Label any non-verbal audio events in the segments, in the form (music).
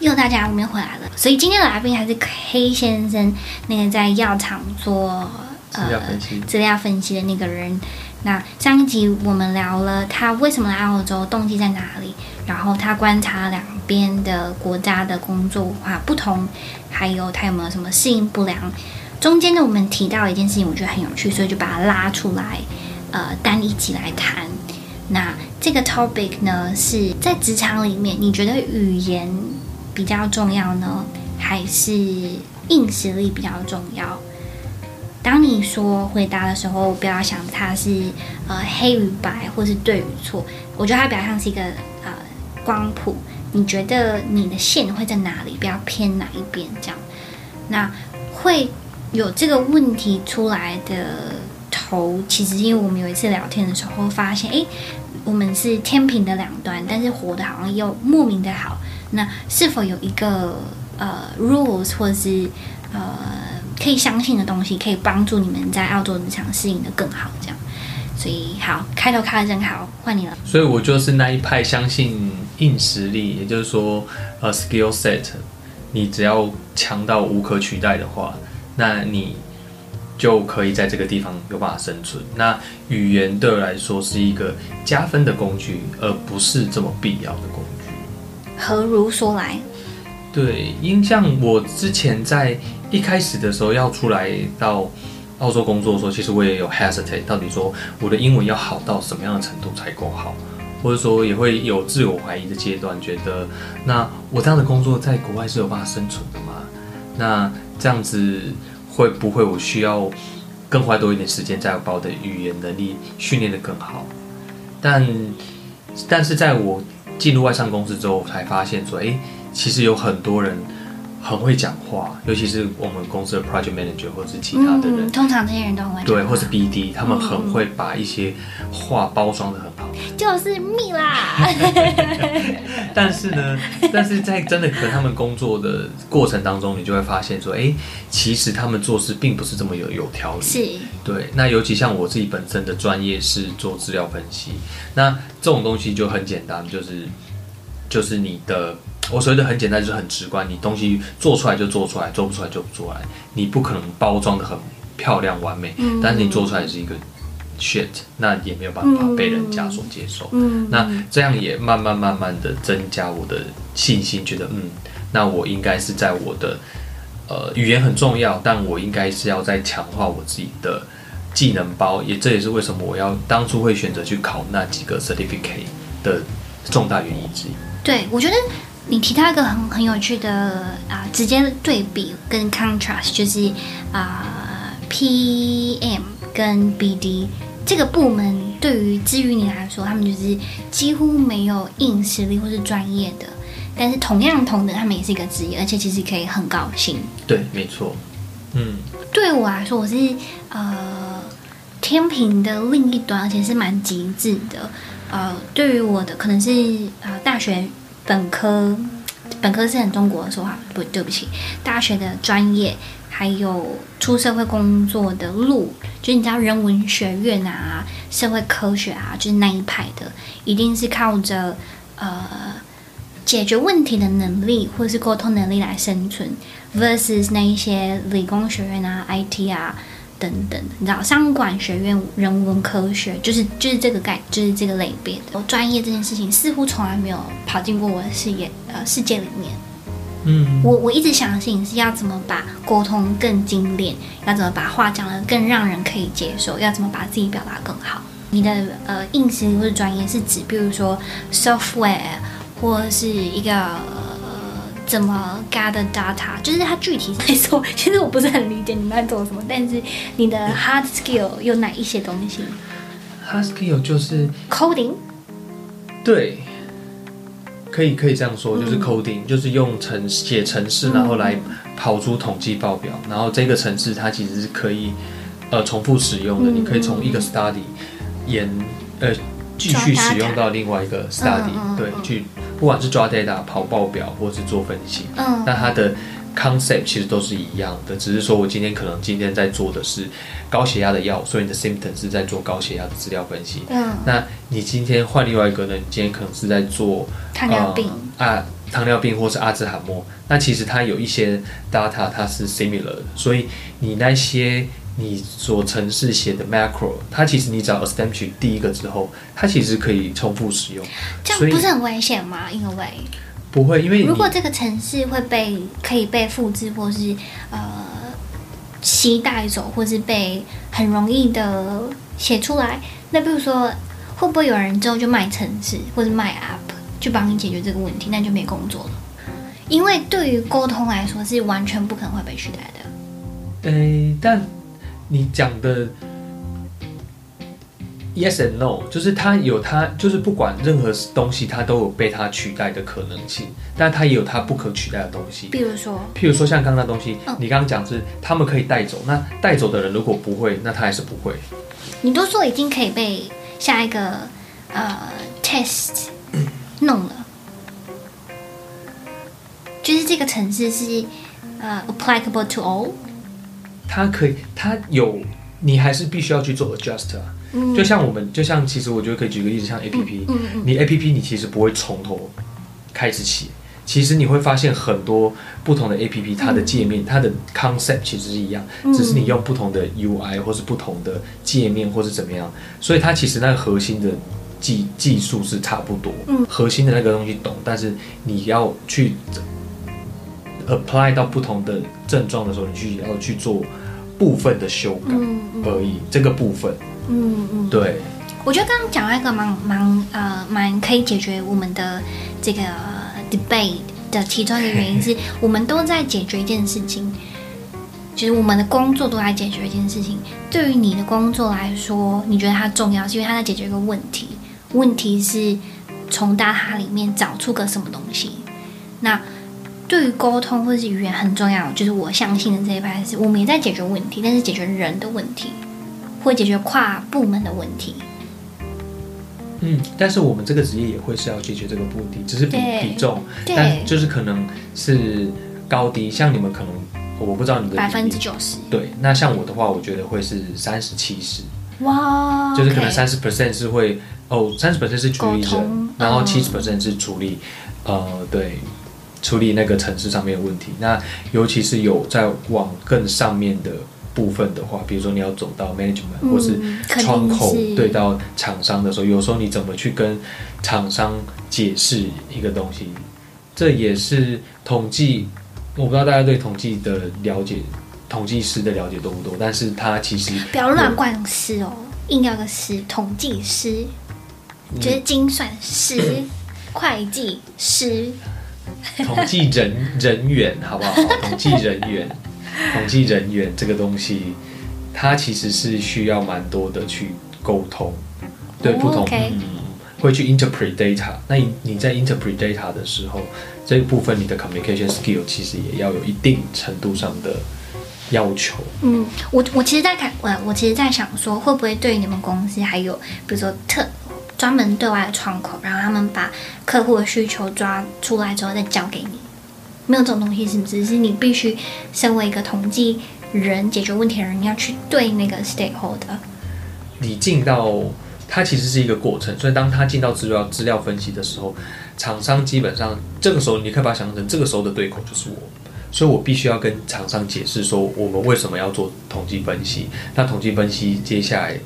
又大家我们又回来了，所以今天的来宾还是 K 先生，那个在药厂做呃资料分析，的那个人。那上一集我们聊了他为什么来澳洲，动机在哪里，然后他观察两边的国家的工作文化不同，还有他有没有什么适应不良。中间呢，我们提到一件事情，我觉得很有趣，所以就把它拉出来，呃，单一集来谈。那这个 topic 呢，是在职场里面，你觉得语言比较重要呢，还是硬实力比较重要？当你说回答的时候，不要想它是呃黑与白，或是对与错。我觉得它比较像是一个呃光谱。你觉得你的线会在哪里？不要偏哪一边这样。那会有这个问题出来的头，其实因为我们有一次聊天的时候发现，诶，我们是天平的两端，但是活得好像又莫名的好。那是否有一个呃 rules 或是呃？可以相信的东西，可以帮助你们在澳洲日常适应得更好，这样。所以好，开头开的真好，换你了。所以我就是那一派相信硬实力，也就是说，呃，skill set，你只要强到无可取代的话，那你就可以在这个地方有办法生存。那语言对我来说是一个加分的工具，而不是这么必要的工具。何如说来？对，因像我之前在。一开始的时候要出来到澳洲工作的时候，其实我也有 hesitate，到底说我的英文要好到什么样的程度才够好，或者说也会有自我怀疑的阶段，觉得那我这样的工作在国外是有办法生存的吗？那这样子会不会我需要更花多一点时间，再把我的语言能力训练得更好？但但是在我进入外商公司之后，才发现说，哎，其实有很多人。很会讲话，尤其是我们公司的 project manager 或者是其他的人，嗯、通常这些人都很会讲。对，或是 BD，他们很会把一些话包装的很好，就是蜜啦。(laughs) 但是呢，但是在真的和他们工作的过程当中，你就会发现说，哎，其实他们做事并不是这么有有条理。是，对。那尤其像我自己本身的专业是做资料分析，那这种东西就很简单，就是就是你的。我所谓的很简单，就是很直观，你东西做出来就做出来，做不出来就不做来。你不可能包装的很漂亮完美，嗯、但是你做出来是一个 shit，那也没有办法被人家所接受。嗯、那这样也慢慢慢慢的增加我的信心，觉得嗯，那我应该是在我的呃语言很重要，但我应该是要在强化我自己的技能包。也这也是为什么我要当初会选择去考那几个 certificate 的重大原因之一。对，我觉得。你提到一个很很有趣的啊、呃，直接对比跟 contrast，就是啊、呃、PM 跟 BD 这个部门，对于至于你来说，他们就是几乎没有硬实力或是专业的，但是同样同等，他们也是一个职业，而且其实可以很高薪。对，没错。嗯，对我来说，我是呃天平的另一端，而且是蛮极致的。呃，对于我的可能是呃大学。本科，本科是很中国的说话，不对不起，大学的专业还有出社会工作的路，就是你知道人文学院啊、社会科学啊，就是那一派的，一定是靠着呃解决问题的能力或是沟通能力来生存，versus 那一些理工学院啊、IT 啊。等等，你知道，商管学院人文科学就是就是这个概，就是这个类别的专业这件事情，似乎从来没有跑进过我的视野呃世界里面。嗯，我我一直相信是要怎么把沟通更精炼，要怎么把话讲得更让人可以接受，要怎么把自己表达更好。你的呃硬实力或者专业是指，比如说 software 或是一个。怎么 gather data？就是它具体 (laughs) 来说，其实我不是很理解你们在做什么。但是你的 hard skill 有哪一些东西？hard skill 就是 coding。对，可以可以这样说，就是 coding，、嗯、就是用程写程式，然后来跑出统计报表。然后这个程式它其实是可以呃重复使用的，嗯、你可以从一个 study 延呃继续使用到另外一个 study，、嗯、对，去。不管是抓 data、跑报表，或是做分析，嗯，那它的 concept 其实都是一样的，只是说我今天可能今天在做的是高血压的药，所以你的 symptom 是在做高血压的资料分析，嗯，那你今天换另外一个呢？你今天可能是在做糖尿病、呃、啊，糖尿病或是阿兹海默，那其实它有一些 data 它是 similar 的，所以你那些你所程式写的 macro，它其实你只要 establish 第一个之后，它其实可以重复使用。这样不是很危险吗？因为不会，因为如果这个程式会被可以被复制或是呃携带走，或是被很容易的写出来，那比如说会不会有人之后就卖程式或者卖 app？去帮你解决这个问题，那就没工作了。因为对于沟通来说，是完全不可能会被取代的。诶，但你讲的 yes and no，就是它有它，就是不管任何东西，它都有被它取代的可能性，但它也有它不可取代的东西。比如说，譬如说像刚刚那东西，嗯、你刚刚讲是他们可以带走，那带走的人如果不会，那他还是不会。你都说已经可以被下一个呃 test。弄了，就是这个城市是呃、uh, applicable to all。它可以，它有，你还是必须要去做 adjust 啊。嗯。就像我们，就像其实我觉得可以举个例子，像 A P P，你 A P P 你其实不会从头开始写，其实你会发现很多不同的 A P P，它的界面、嗯、它的 concept 其实是一样，只是你用不同的 U I 或是不同的界面或是怎么样，所以它其实那个核心的。技技术是差不多，嗯，核心的那个东西懂，但是你要去 apply 到不同的症状的时候，你去要去做部分的修改而已，嗯嗯、这个部分，嗯嗯，对。我觉得刚刚讲到一个蛮蛮呃蛮可以解决我们的这个 debate 的其中一个原因 (laughs) 是我们都在解决一件事情。就是我们的工作都在解决一件事情。对于你的工作来说，你觉得它重要，是因为它在解决一个问题。问题是从 data 里面找出个什么东西。那对于沟通或者是语言很重要，就是我相信的这一派是，我们也在解决问题，但是解决人的问题，会解决跨部门的问题。嗯，但是我们这个职业也会是要解决这个问题，只是比比重，但就是可能是高低。像你们可能，我不知道你的百分之九十。对，那像我的话，我觉得会是三十七十。哇，就是可能三十 percent 是会。哦，三十 percent 是处理人，然后七十 percent 是处理，嗯、呃，对，处理那个城市上面的问题。那尤其是有在往更上面的部分的话，比如说你要走到 management、嗯、或是窗口对到厂商的时候，有时候你怎么去跟厂商解释一个东西，这也是统计。我不知道大家对统计的了解，统计师的了解多不多？但是他其实不要乱灌师哦，硬要个师，统计师。就是精算师、嗯、(laughs) 会计师、(laughs) 统计人人员，好不好？(laughs) 统计人员，统计人员这个东西，它其实是需要蛮多的去沟通，对不同，嗯，会去 interpret data。那你你在 interpret data 的时候，这一部分你的 communication skill 其实也要有一定程度上的要求。嗯，我我其实在看，我我其实在想说，会不会对你们公司还有，比如说特。专门对外的窗口，然后他们把客户的需求抓出来之后再交给你，没有这种东西，是不是？是你必须身为一个统计人、解决问题的人，你要去对那个 stakeholder。你进到它其实是一个过程，所以当他进到资料资料分析的时候，厂商基本上这个时候你可以把它想象成这个时候的对口就是我，所以我必须要跟厂商解释说我们为什么要做统计分析。那统计分析接下来。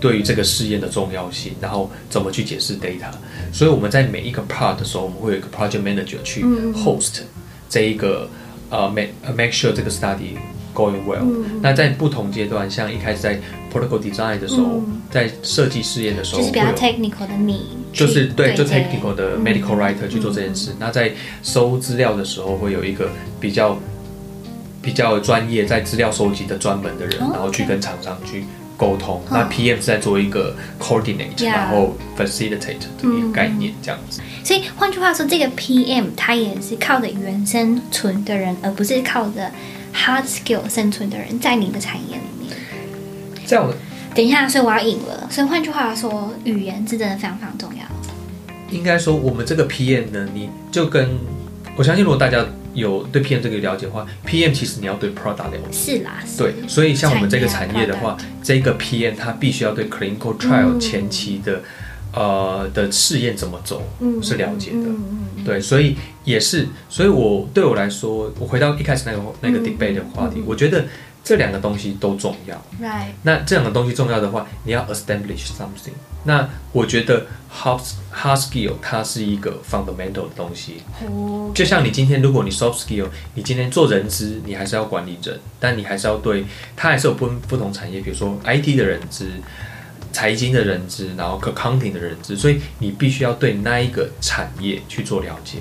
对于这个试验的重要性，然后怎么去解释 data，所以我们在每一个 part 的时候，我们会有一个 project manager 去 host 这一个呃 make make sure 这个 study going well。那在不同阶段，像一开始在 protocol design 的时候，在设计试验的时候，就是比较 technical 的你，就是对，就 technical 的 medical writer 去做这件事。那在收资料的时候，会有一个比较比较专业在资料收集的专门的人，然后去跟厂商去。沟通，那 PM 是在做一个 coordinate，、嗯、然后 facilitate 的一个概念，这样子。所以换句话说，这个 PM 他也是靠着语言生存的人，而不是靠着 hard skill 生存的人，在你的产业里面。在我等一下，所以我要赢了。所以换句话说，语言是真的非常非常重要。应该说，我们这个 PM 呢，你就跟我相信，如果大家。有对 PM 这个了解的话，PM 其实你要对 product 了解。是啦，是。对，所以像我们这个产业的话，这个 PM 它必须要对 clinical trial 前期的呃的试验怎么走是了解的，对，所以也是，所以我对我来说，我回到一开始那个那个 debate 的话题，我觉得这两个东西都重要。Right. 那这两个东西重要的话，你要 establish something。那我觉得 hard hard skill 它是一个 fundamental 的东西。就像你今天，如果你 soft skill，你今天做人资，你还是要管理人，但你还是要对，它还是有不不同产业，比如说 IT 的人资。财经的人资，然后 accounting 的人资，所以你必须要对那一个产业去做了解。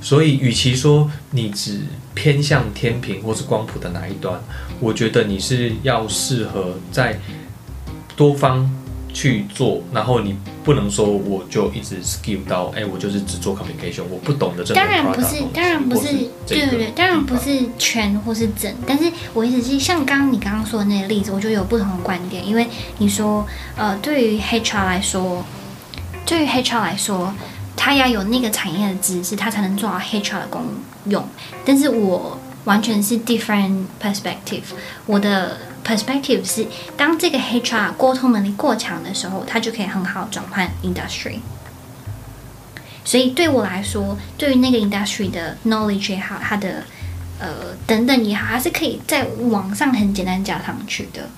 所以，与其说你只偏向天平或是光谱的哪一端，我觉得你是要适合在多方。去做，然后你不能说我就一直 skill 到，哎，我就是只做 communication，我不懂得这个。当然不是，当然不是，对对对，当然不是全或是整。但是我意思是，像刚刚你刚刚说的那个例子，我觉得有不同的观点。因为你说，呃，对于 HR 来说，对于 HR 来说，他要有那个产业的知识，他才能做好 HR 的功用。但是我完全是 different perspective，我的。Perspective 是当这个 HR 沟通能力过强的时候，他就可以很好转换 industry。所以对我来说，对于那个 industry 的 knowledge 也好，它的呃等等也好，还是可以在网上很简单加上去的。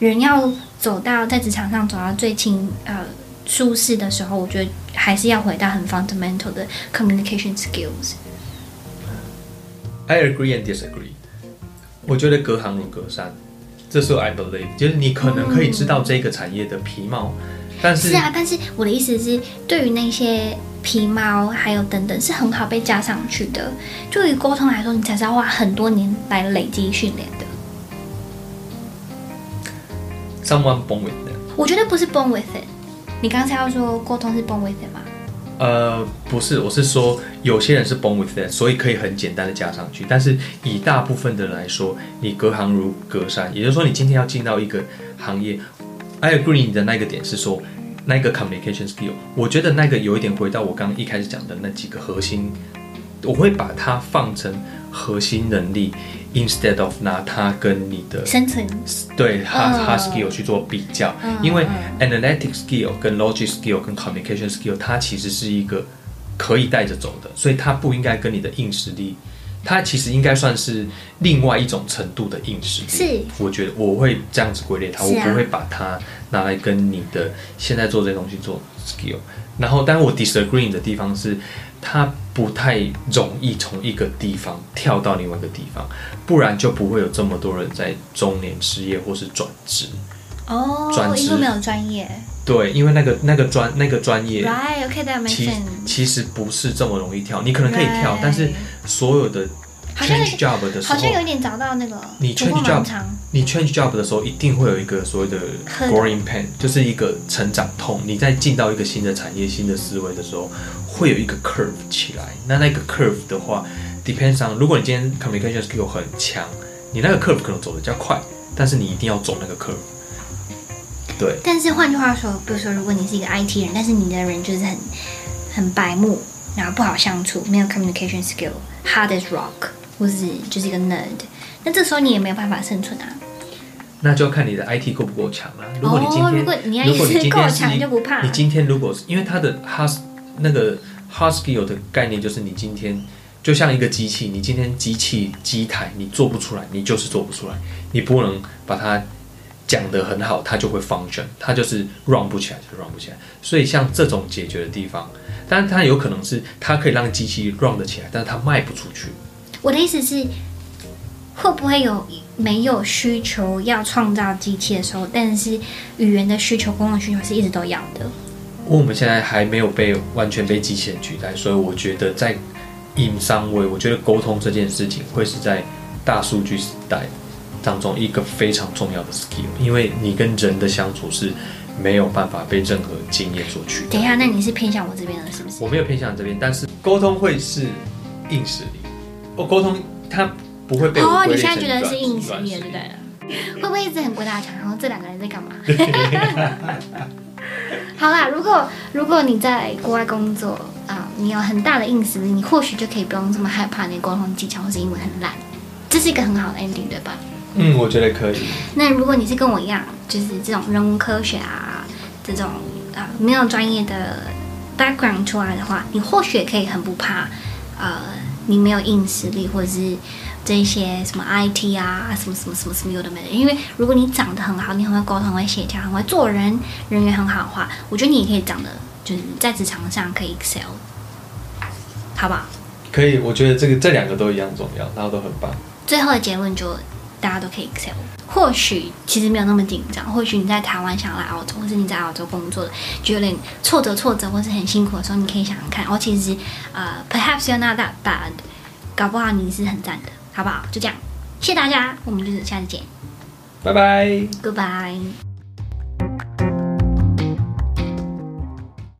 人要走到在职场上走到最轻呃舒适的时候，我觉得还是要回到很 fundamental 的 communication skills。I agree and disagree。我觉得隔行如隔山。这是 I believe，就是你可能可以知道这个产业的皮毛，嗯、但是是啊，但是我的意思是，对于那些皮毛还有等等，是很好被加上去的。对于沟通来说，你才是要花很多年来累积训练的。Someone born with it？我觉得不是 born with it。你刚才要说沟通是 born with it 吗？呃，不是，我是说有些人是 born with that，所以可以很简单的加上去。但是以大部分的人来说，你隔行如隔山，也就是说，你今天要进到一个行业，I agree 你的那个点是说那个 communication skill，我觉得那个有一点回到我刚刚一开始讲的那几个核心，我会把它放成核心能力。Instead of 拿它跟你的生存对 hard hard skill 去做比较，因为 analytic skill 跟 logic skill 跟 communication skill 它其实是一个可以带着走的，所以它不应该跟你的硬实力，它其实应该算是另外一种程度的硬实力。是，我觉得我会这样子归类它，我不会把它拿来跟你的现在做这些东西做 skill。然后，但我 disagree 的地方是，它不太容易从一个地方跳到另外一个地方，不然就不会有这么多人在中年失业或是转职。哦，转职因为没有专业。对，因为那个那个专那个专业，right, okay, that makes sense. 其其实不是这么容易跳，你可能可以跳，right. 但是所有的。Change job 的时候，好像有点找到那个。你 change job，你 change job 的时候，一定会有一个所谓的 growing pain，就是一个成长痛。你在进到一个新的产业、新的思维的时候，会有一个 curve 起来。那那个 curve 的话，depends on，如果你今天 communication skill 很强，你那个 curve 可能走的比较快，但是你一定要走那个 curve。对。但是换句话说，比如说，如果你是一个 IT 人，但是你的人就是很很白目，然后不好相处，没有 communication skill，hard as rock。或是就是一个 nerd，那这时候你也没有办法生存啊。那就要看你的 IT 够不够强了。如果你今天，如果你 IT 够强就不怕。你今天如果是因为它的 hard 那个 hard skill 的概念，就是你今天就像一个机器，你今天机器机台你做不出来，你就是做不出来。你不能把它讲得很好，它就会 function，它就是 run 不起来就 run 不起来。所以像这种解决的地方，但是它有可能是它可以让机器 run 得起来，但是它卖不出去。我的意思是，会不会有没有需求要创造机器的时候，但是语言的需求、功能需求是一直都要的？我们现在还没有被完全被机器人取代，所以我觉得在 in some way，我觉得沟通这件事情会是在大数据时代当中一个非常重要的 skill，因为你跟人的相处是没有办法被任何经验所取代。等一下，那你是偏向我这边了，是不是？我没有偏向这边，但是沟通会是硬实力。我沟通，他不会被哦。你现在觉得是硬实力，对不对？会不会一直很鬼打墙？然后这两个人在干嘛？(laughs) 好啦，如果如果你在国外工作啊、呃，你有很大的硬实力，你或许就可以不用这么害怕你的沟通技巧或是英文很烂。这是一个很好的 ending，对吧？嗯，我觉得可以。那如果你是跟我一样，就是这种人文科学啊，这种呃没有专业的 background 出来的话，你或许也可以很不怕，呃，你没有硬实力或者是这些什么 IT 啊，什么什么什么什么有的没的。因为如果你长得很好，你很会沟通，很会协调，很会做人，人缘很好的话，我觉得你也可以长得就是在职场上可以 excel，好不好？可以，我觉得这个这两个都一样重要，然后都很棒。最后的结论就大家都可以 excel。或许其实没有那么紧张，或许你在台湾想来澳洲，或是你在澳洲工作的，觉得有点挫折挫折，或是很辛苦的时候，你可以想想看，哦，其实呃，perhaps you're not that bad，搞不好你是很赞的，好不好？就这样，谢谢大家，我们就是下次见，拜拜，Goodbye。